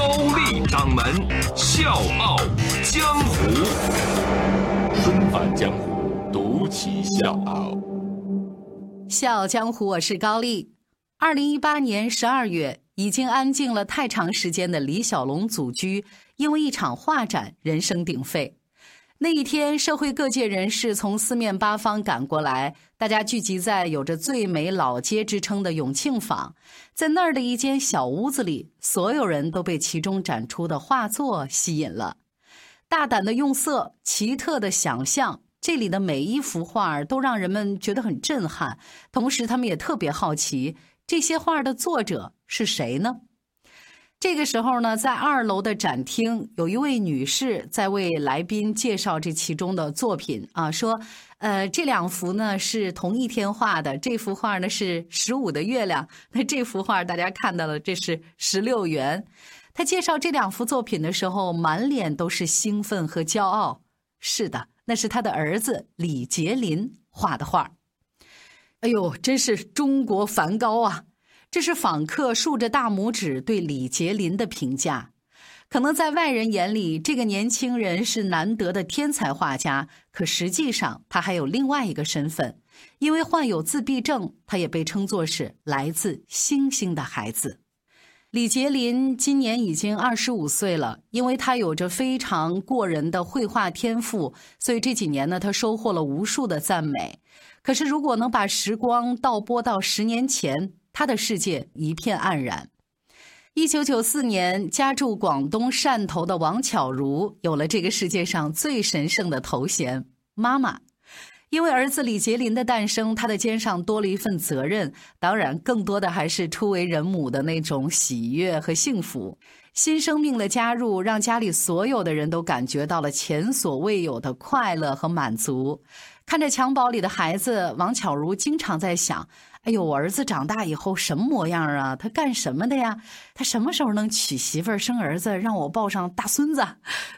高丽掌门笑傲江湖，春返江湖，独骑笑傲。笑傲江湖，我是高丽。二零一八年十二月，已经安静了太长时间的李小龙祖居，因为一场画展，人声鼎沸。那一天，社会各界人士从四面八方赶过来，大家聚集在有着“最美老街”之称的永庆坊，在那儿的一间小屋子里，所有人都被其中展出的画作吸引了。大胆的用色，奇特的想象，这里的每一幅画都让人们觉得很震撼。同时，他们也特别好奇，这些画的作者是谁呢？这个时候呢，在二楼的展厅，有一位女士在为来宾介绍这其中的作品啊，说，呃，这两幅呢是同一天画的，这幅画呢是十五的月亮，那这幅画大家看到了，这是十六圆。他介绍这两幅作品的时候，满脸都是兴奋和骄傲。是的，那是他的儿子李杰林画的画。哎呦，真是中国梵高啊！这是访客竖着大拇指对李杰林的评价。可能在外人眼里，这个年轻人是难得的天才画家，可实际上他还有另外一个身份，因为患有自闭症，他也被称作是来自星星的孩子。李杰林今年已经二十五岁了，因为他有着非常过人的绘画天赋，所以这几年呢，他收获了无数的赞美。可是，如果能把时光倒拨到十年前，他的世界一片黯然。一九九四年，家住广东汕头的王巧如有了这个世界上最神圣的头衔——妈妈。因为儿子李杰林的诞生，他的肩上多了一份责任，当然，更多的还是初为人母的那种喜悦和幸福。新生命的加入，让家里所有的人都感觉到了前所未有的快乐和满足。看着襁褓里的孩子，王巧如经常在想。哎呦，我儿子长大以后什么模样啊？他干什么的呀？他什么时候能娶媳妇儿、生儿子，让我抱上大孙子？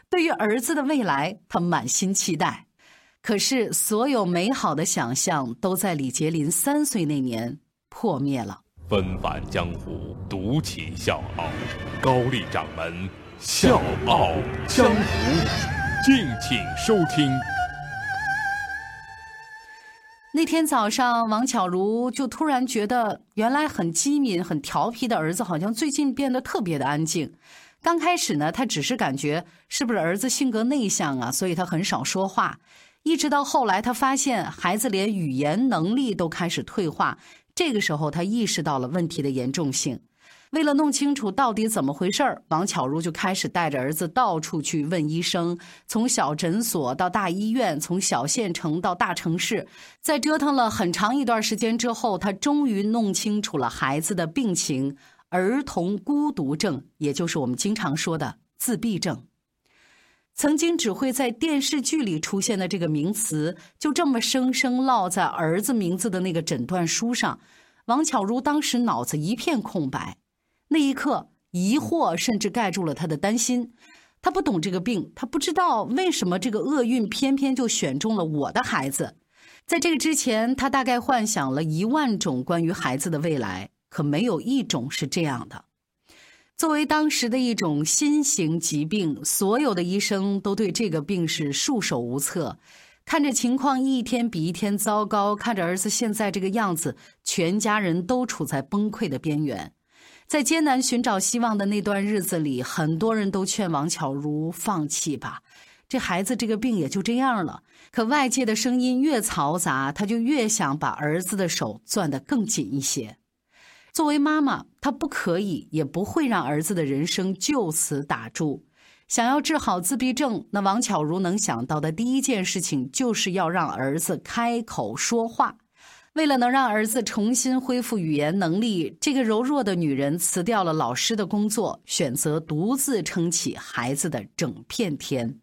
对于儿子的未来，他满心期待。可是，所有美好的想象都在李杰林三岁那年破灭了。纷返江湖，独起笑傲，高丽掌门笑傲江湖，敬请收听。那天早上，王巧如就突然觉得，原来很机敏、很调皮的儿子，好像最近变得特别的安静。刚开始呢，他只是感觉是不是儿子性格内向啊，所以他很少说话。一直到后来，他发现孩子连语言能力都开始退化，这个时候他意识到了问题的严重性。为了弄清楚到底怎么回事儿，王巧如就开始带着儿子到处去问医生，从小诊所到大医院，从小县城到大城市，在折腾了很长一段时间之后，他终于弄清楚了孩子的病情——儿童孤独症，也就是我们经常说的自闭症。曾经只会在电视剧里出现的这个名词，就这么生生烙在儿子名字的那个诊断书上。王巧如当时脑子一片空白。那一刻，疑惑甚至盖住了他的担心。他不懂这个病，他不知道为什么这个厄运偏偏就选中了我的孩子。在这个之前，他大概幻想了一万种关于孩子的未来，可没有一种是这样的。作为当时的一种新型疾病，所有的医生都对这个病是束手无策。看着情况一天比一天糟糕，看着儿子现在这个样子，全家人都处在崩溃的边缘。在艰难寻找希望的那段日子里，很多人都劝王巧如放弃吧，这孩子这个病也就这样了。可外界的声音越嘈杂，他就越想把儿子的手攥得更紧一些。作为妈妈，她不可以也不会让儿子的人生就此打住。想要治好自闭症，那王巧如能想到的第一件事情就是要让儿子开口说话。为了能让儿子重新恢复语言能力，这个柔弱的女人辞掉了老师的工作，选择独自撑起孩子的整片天。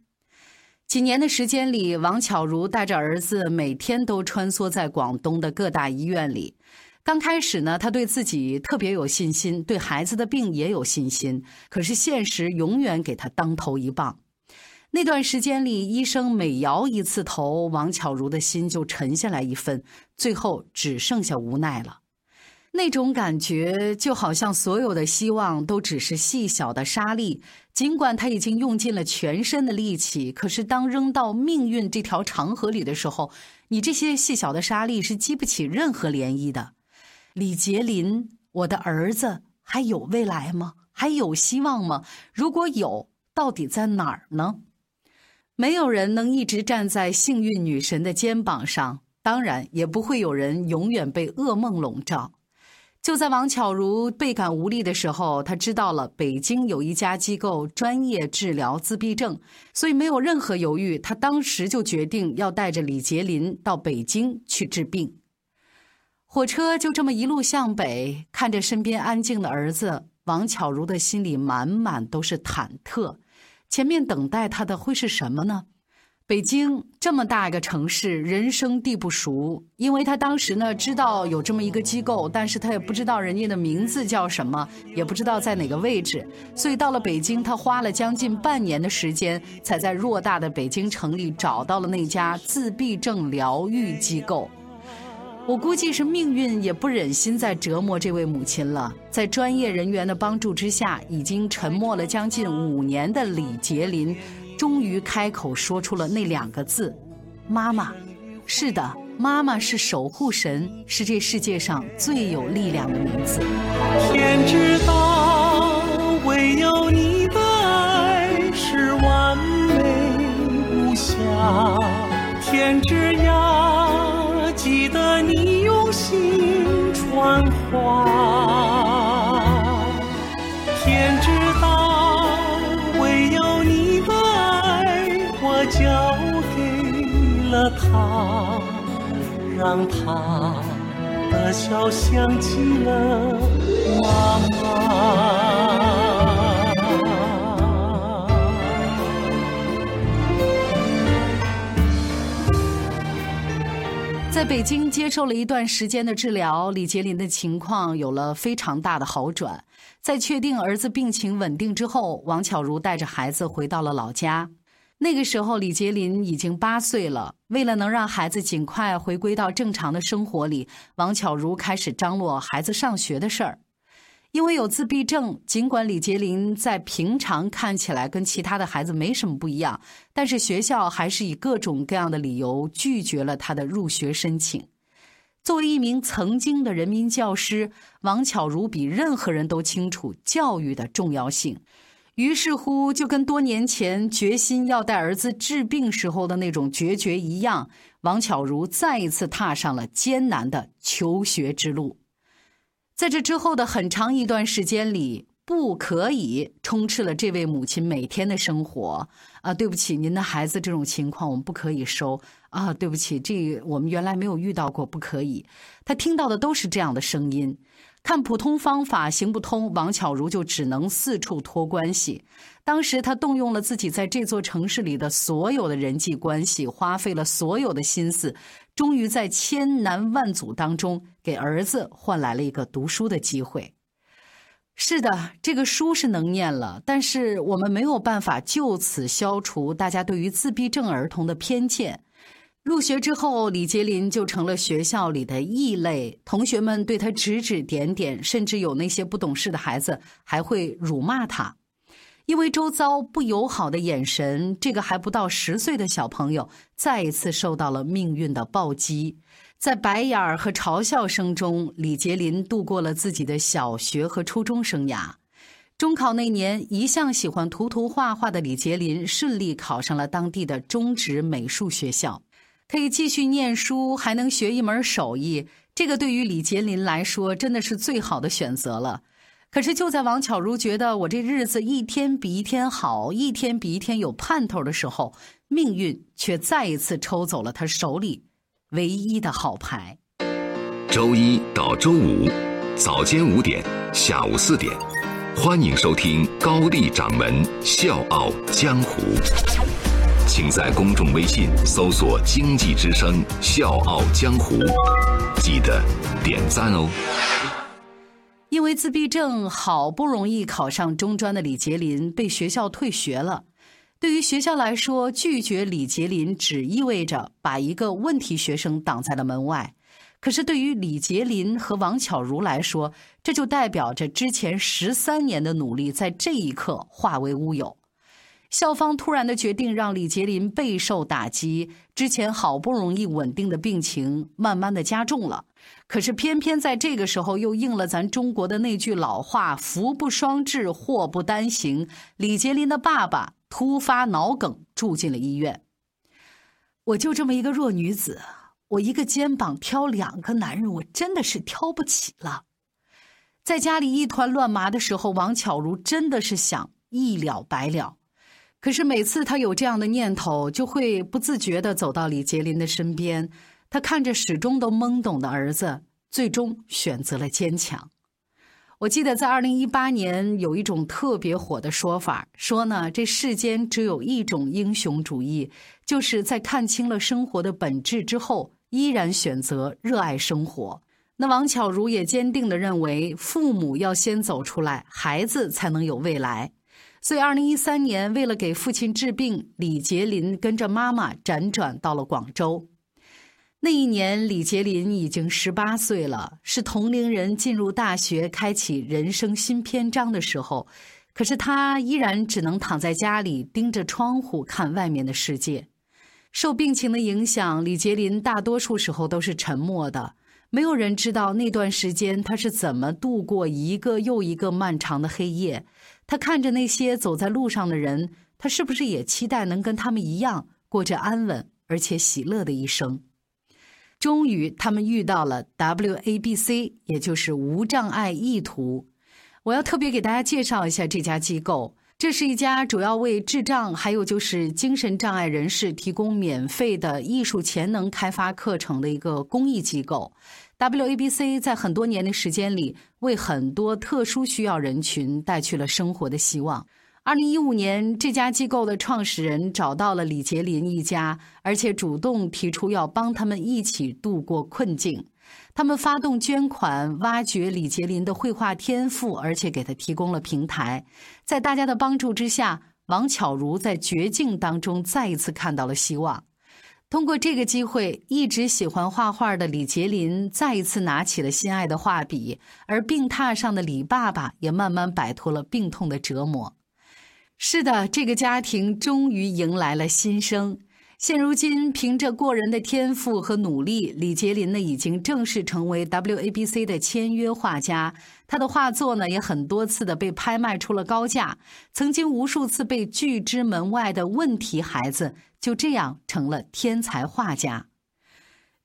几年的时间里，王巧如带着儿子每天都穿梭在广东的各大医院里。刚开始呢，她对自己特别有信心，对孩子的病也有信心。可是现实永远给她当头一棒。那段时间里，医生每摇一次头，王巧如的心就沉下来一分，最后只剩下无奈了。那种感觉就好像所有的希望都只是细小的沙粒，尽管他已经用尽了全身的力气，可是当扔到命运这条长河里的时候，你这些细小的沙粒是激不起任何涟漪的。李杰林，我的儿子还有未来吗？还有希望吗？如果有，到底在哪儿呢？没有人能一直站在幸运女神的肩膀上，当然也不会有人永远被噩梦笼罩。就在王巧如倍感无力的时候，她知道了北京有一家机构专业治疗自闭症，所以没有任何犹豫，她当时就决定要带着李杰林到北京去治病。火车就这么一路向北，看着身边安静的儿子，王巧如的心里满满都是忐忑。前面等待他的会是什么呢？北京这么大一个城市，人生地不熟。因为他当时呢知道有这么一个机构，但是他也不知道人家的名字叫什么，也不知道在哪个位置。所以到了北京，他花了将近半年的时间，才在偌大的北京城里找到了那家自闭症疗愈机构。我估计是命运也不忍心再折磨这位母亲了，在专业人员的帮助之下，已经沉默了将近五年的李杰林，终于开口说出了那两个字：“妈妈。”是的，妈妈是守护神，是这世界上最有力量的名字。天知道，唯有你的爱是完美无瑕。天之涯。心传话，天知道，唯有你的爱我交给了他，让他的笑像极了妈妈。在北京接受了一段时间的治疗，李杰林的情况有了非常大的好转。在确定儿子病情稳定之后，王巧如带着孩子回到了老家。那个时候，李杰林已经八岁了。为了能让孩子尽快回归到正常的生活里，王巧如开始张罗孩子上学的事儿。因为有自闭症，尽管李杰林在平常看起来跟其他的孩子没什么不一样，但是学校还是以各种各样的理由拒绝了他的入学申请。作为一名曾经的人民教师，王巧如比任何人都清楚教育的重要性。于是乎，就跟多年前决心要带儿子治病时候的那种决绝一样，王巧如再一次踏上了艰难的求学之路。在这之后的很长一段时间里，不可以充斥了这位母亲每天的生活啊！对不起，您的孩子这种情况我们不可以收啊！对不起，这我们原来没有遇到过，不可以。他听到的都是这样的声音。看普通方法行不通，王巧如就只能四处托关系。当时他动用了自己在这座城市里的所有的人际关系，花费了所有的心思，终于在千难万阻当中给儿子换来了一个读书的机会。是的，这个书是能念了，但是我们没有办法就此消除大家对于自闭症儿童的偏见。入学之后，李杰林就成了学校里的异类，同学们对他指指点点，甚至有那些不懂事的孩子还会辱骂他。因为周遭不友好的眼神，这个还不到十岁的小朋友再一次受到了命运的暴击。在白眼儿和嘲笑声中，李杰林度过了自己的小学和初中生涯。中考那年，一向喜欢涂涂画画的李杰林顺利考上了当地的中职美术学校。可以继续念书，还能学一门手艺，这个对于李杰林来说真的是最好的选择了。可是就在王巧如觉得我这日子一天比一天好，一天比一天有盼头的时候，命运却再一次抽走了他手里唯一的好牌。周一到周五早间五点、下午四点，欢迎收听高丽掌门笑傲江湖。请在公众微信搜索“经济之声笑傲江湖”，记得点赞哦。因为自闭症，好不容易考上中专的李杰林被学校退学了。对于学校来说，拒绝李杰林只意味着把一个问题学生挡在了门外。可是对于李杰林和王巧如来说，这就代表着之前十三年的努力在这一刻化为乌有。校方突然的决定让李杰林备受打击，之前好不容易稳定的病情慢慢的加重了。可是偏偏在这个时候又应了咱中国的那句老话：“福不双至，祸不单行。”李杰林的爸爸突发脑梗住进了医院。我就这么一个弱女子，我一个肩膀挑两个男人，我真的是挑不起了。在家里一团乱麻的时候，王巧如真的是想一了百了。可是每次她有这样的念头，就会不自觉地走到李杰林的身边。他看着始终都懵懂的儿子，最终选择了坚强。我记得在二零一八年有一种特别火的说法，说呢这世间只有一种英雄主义，就是在看清了生活的本质之后，依然选择热爱生活。那王巧如也坚定地认为，父母要先走出来，孩子才能有未来。所以，二零一三年，为了给父亲治病，李杰林跟着妈妈辗转到了广州。那一年，李杰林已经十八岁了，是同龄人进入大学、开启人生新篇章的时候。可是，他依然只能躺在家里，盯着窗户看外面的世界。受病情的影响，李杰林大多数时候都是沉默的。没有人知道那段时间他是怎么度过一个又一个漫长的黑夜。他看着那些走在路上的人，他是不是也期待能跟他们一样过着安稳而且喜乐的一生？终于，他们遇到了 WABC，也就是无障碍意图。我要特别给大家介绍一下这家机构。这是一家主要为智障还有就是精神障碍人士提供免费的艺术潜能开发课程的一个公益机构。WABC 在很多年的时间里，为很多特殊需要人群带去了生活的希望。二零一五年，这家机构的创始人找到了李杰林一家，而且主动提出要帮他们一起度过困境。他们发动捐款，挖掘李杰林的绘画天赋，而且给他提供了平台。在大家的帮助之下，王巧如在绝境当中再一次看到了希望。通过这个机会，一直喜欢画画的李杰林再一次拿起了心爱的画笔，而病榻上的李爸爸也慢慢摆脱了病痛的折磨。是的，这个家庭终于迎来了新生。现如今，凭着过人的天赋和努力，李杰林呢已经正式成为 WABC 的签约画家。他的画作呢也很多次的被拍卖出了高价，曾经无数次被拒之门外的问题孩子，就这样成了天才画家。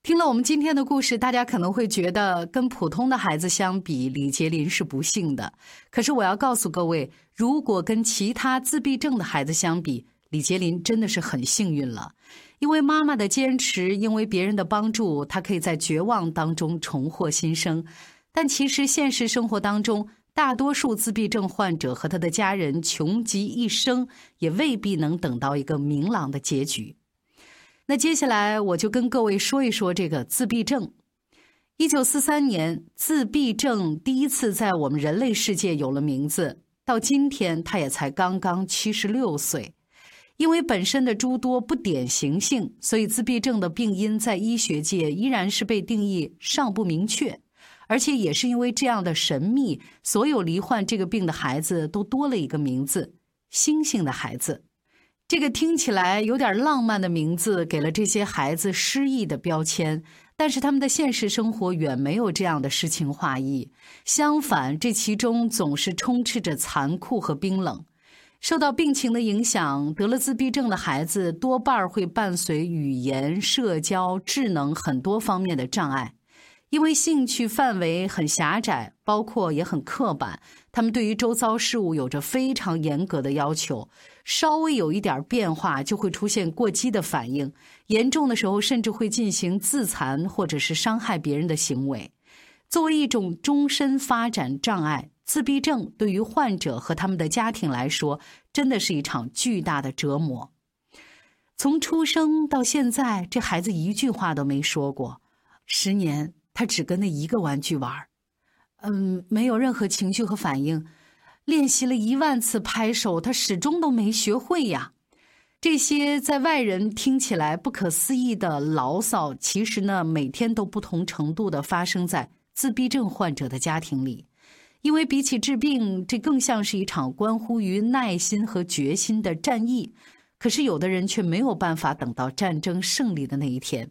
听了我们今天的故事，大家可能会觉得跟普通的孩子相比，李杰林是不幸的。可是我要告诉各位，如果跟其他自闭症的孩子相比，李杰林真的是很幸运了，因为妈妈的坚持，因为别人的帮助，他可以在绝望当中重获新生。但其实现实生活当中，大多数自闭症患者和他的家人穷极一生，也未必能等到一个明朗的结局。那接下来我就跟各位说一说这个自闭症。一九四三年，自闭症第一次在我们人类世界有了名字，到今天他也才刚刚七十六岁。因为本身的诸多不典型性，所以自闭症的病因在医学界依然是被定义尚不明确。而且也是因为这样的神秘，所有罹患这个病的孩子都多了一个名字——星星的孩子。这个听起来有点浪漫的名字，给了这些孩子诗意的标签。但是他们的现实生活远没有这样的诗情画意，相反，这其中总是充斥着残酷和冰冷。受到病情的影响，得了自闭症的孩子多半会伴随语言、社交、智能很多方面的障碍。因为兴趣范围很狭窄，包括也很刻板，他们对于周遭事物有着非常严格的要求，稍微有一点变化就会出现过激的反应，严重的时候甚至会进行自残或者是伤害别人的行为。作为一种终身发展障碍，自闭症对于患者和他们的家庭来说，真的是一场巨大的折磨。从出生到现在，这孩子一句话都没说过。十年，他只跟那一个玩具玩嗯，没有任何情绪和反应。练习了一万次拍手，他始终都没学会呀。这些在外人听起来不可思议的牢骚，其实呢，每天都不同程度的发生在自闭症患者的家庭里。因为比起治病，这更像是一场关乎于耐心和决心的战役。可是有的人却没有办法等到战争胜利的那一天。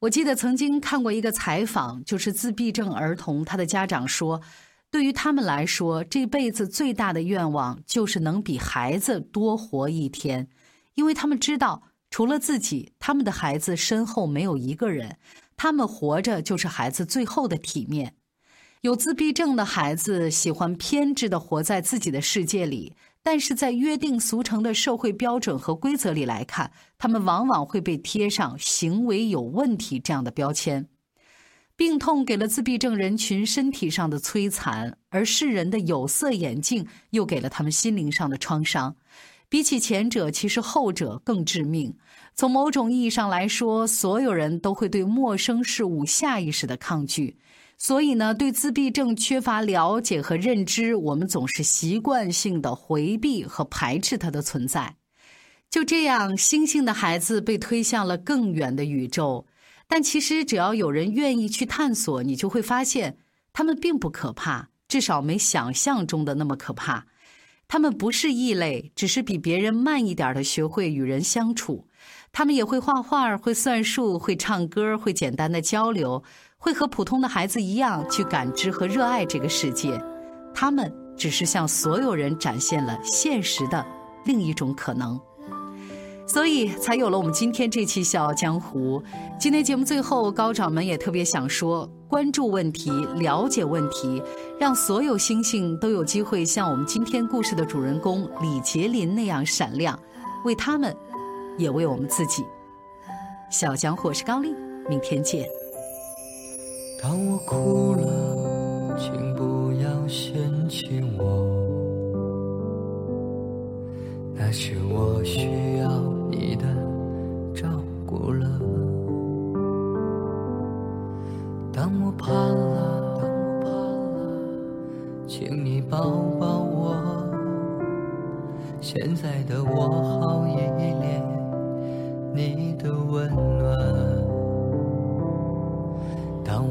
我记得曾经看过一个采访，就是自闭症儿童他的家长说，对于他们来说，这辈子最大的愿望就是能比孩子多活一天。因为他们知道，除了自己，他们的孩子身后没有一个人，他们活着就是孩子最后的体面。有自闭症的孩子喜欢偏执的活在自己的世界里，但是在约定俗成的社会标准和规则里来看，他们往往会被贴上行为有问题这样的标签。病痛给了自闭症人群身体上的摧残，而世人的有色眼镜又给了他们心灵上的创伤。比起前者，其实后者更致命。从某种意义上来说，所有人都会对陌生事物下意识的抗拒。所以呢，对自闭症缺乏了解和认知，我们总是习惯性的回避和排斥它的存在。就这样，星星的孩子被推向了更远的宇宙。但其实，只要有人愿意去探索，你就会发现，他们并不可怕，至少没想象中的那么可怕。他们不是异类，只是比别人慢一点的学会与人相处。他们也会画画，会算数，会唱歌，会简单的交流，会和普通的孩子一样去感知和热爱这个世界。他们只是向所有人展现了现实的另一种可能。所以才有了我们今天这期《笑傲江湖》。今天节目最后，高掌门也特别想说：关注问题，了解问题，让所有星星都有机会像我们今天故事的主人公李杰林那样闪亮，为他们，也为我们自己。小江湖是高丽，明天见。当我哭了，请不要嫌弃我，那是我需要。你的照顾了，当我怕了，当我怕了，请你抱抱我。现在的我好依恋你的温暖。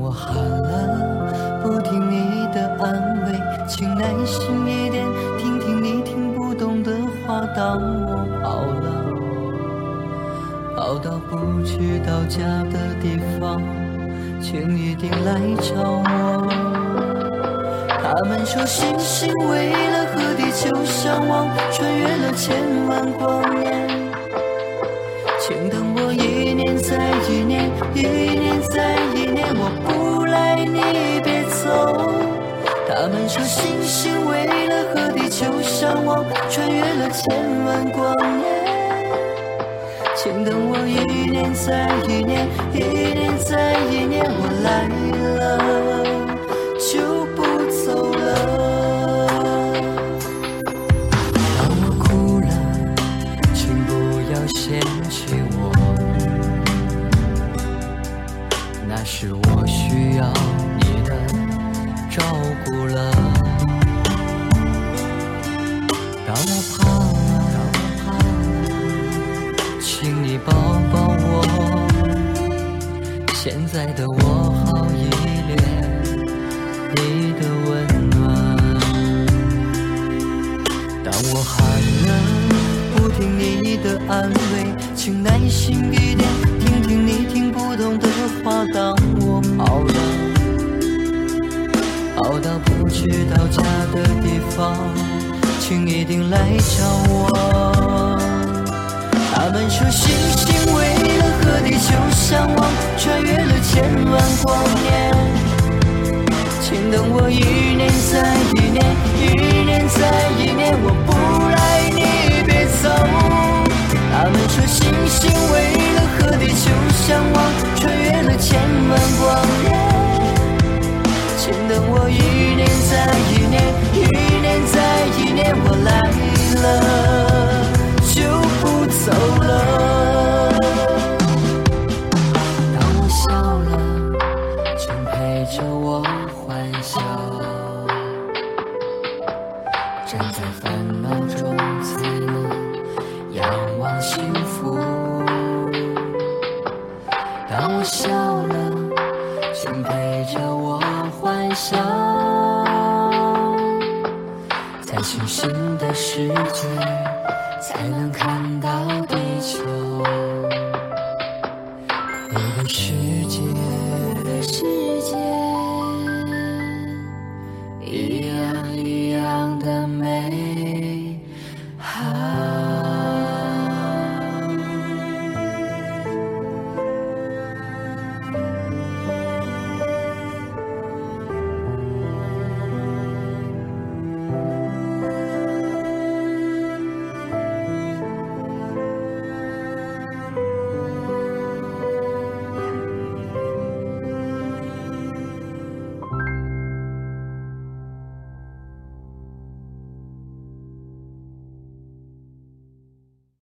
我喊了，不听你的安慰，请耐心一点，听听你听不懂的话。当我跑了。跑到不知道家的地方，请一定来找我。他们说星星为了和地球相望，穿越了千万光年。请等我一年再一年，一年他们说星星为了和地球相望，穿越了千万光年。请等我一年再一年，一年再一年，我来安慰，请耐心一点，听听你听不懂的话。当我跑了，跑到不知道家的地方，请一定来找我。他们说星星为了和地球相望，穿越了千万光年。请等我一年再一年，一年再一年，我不来一心为了和地球相望穿越了千万光年。请等我一年再一年一年再一年我来了。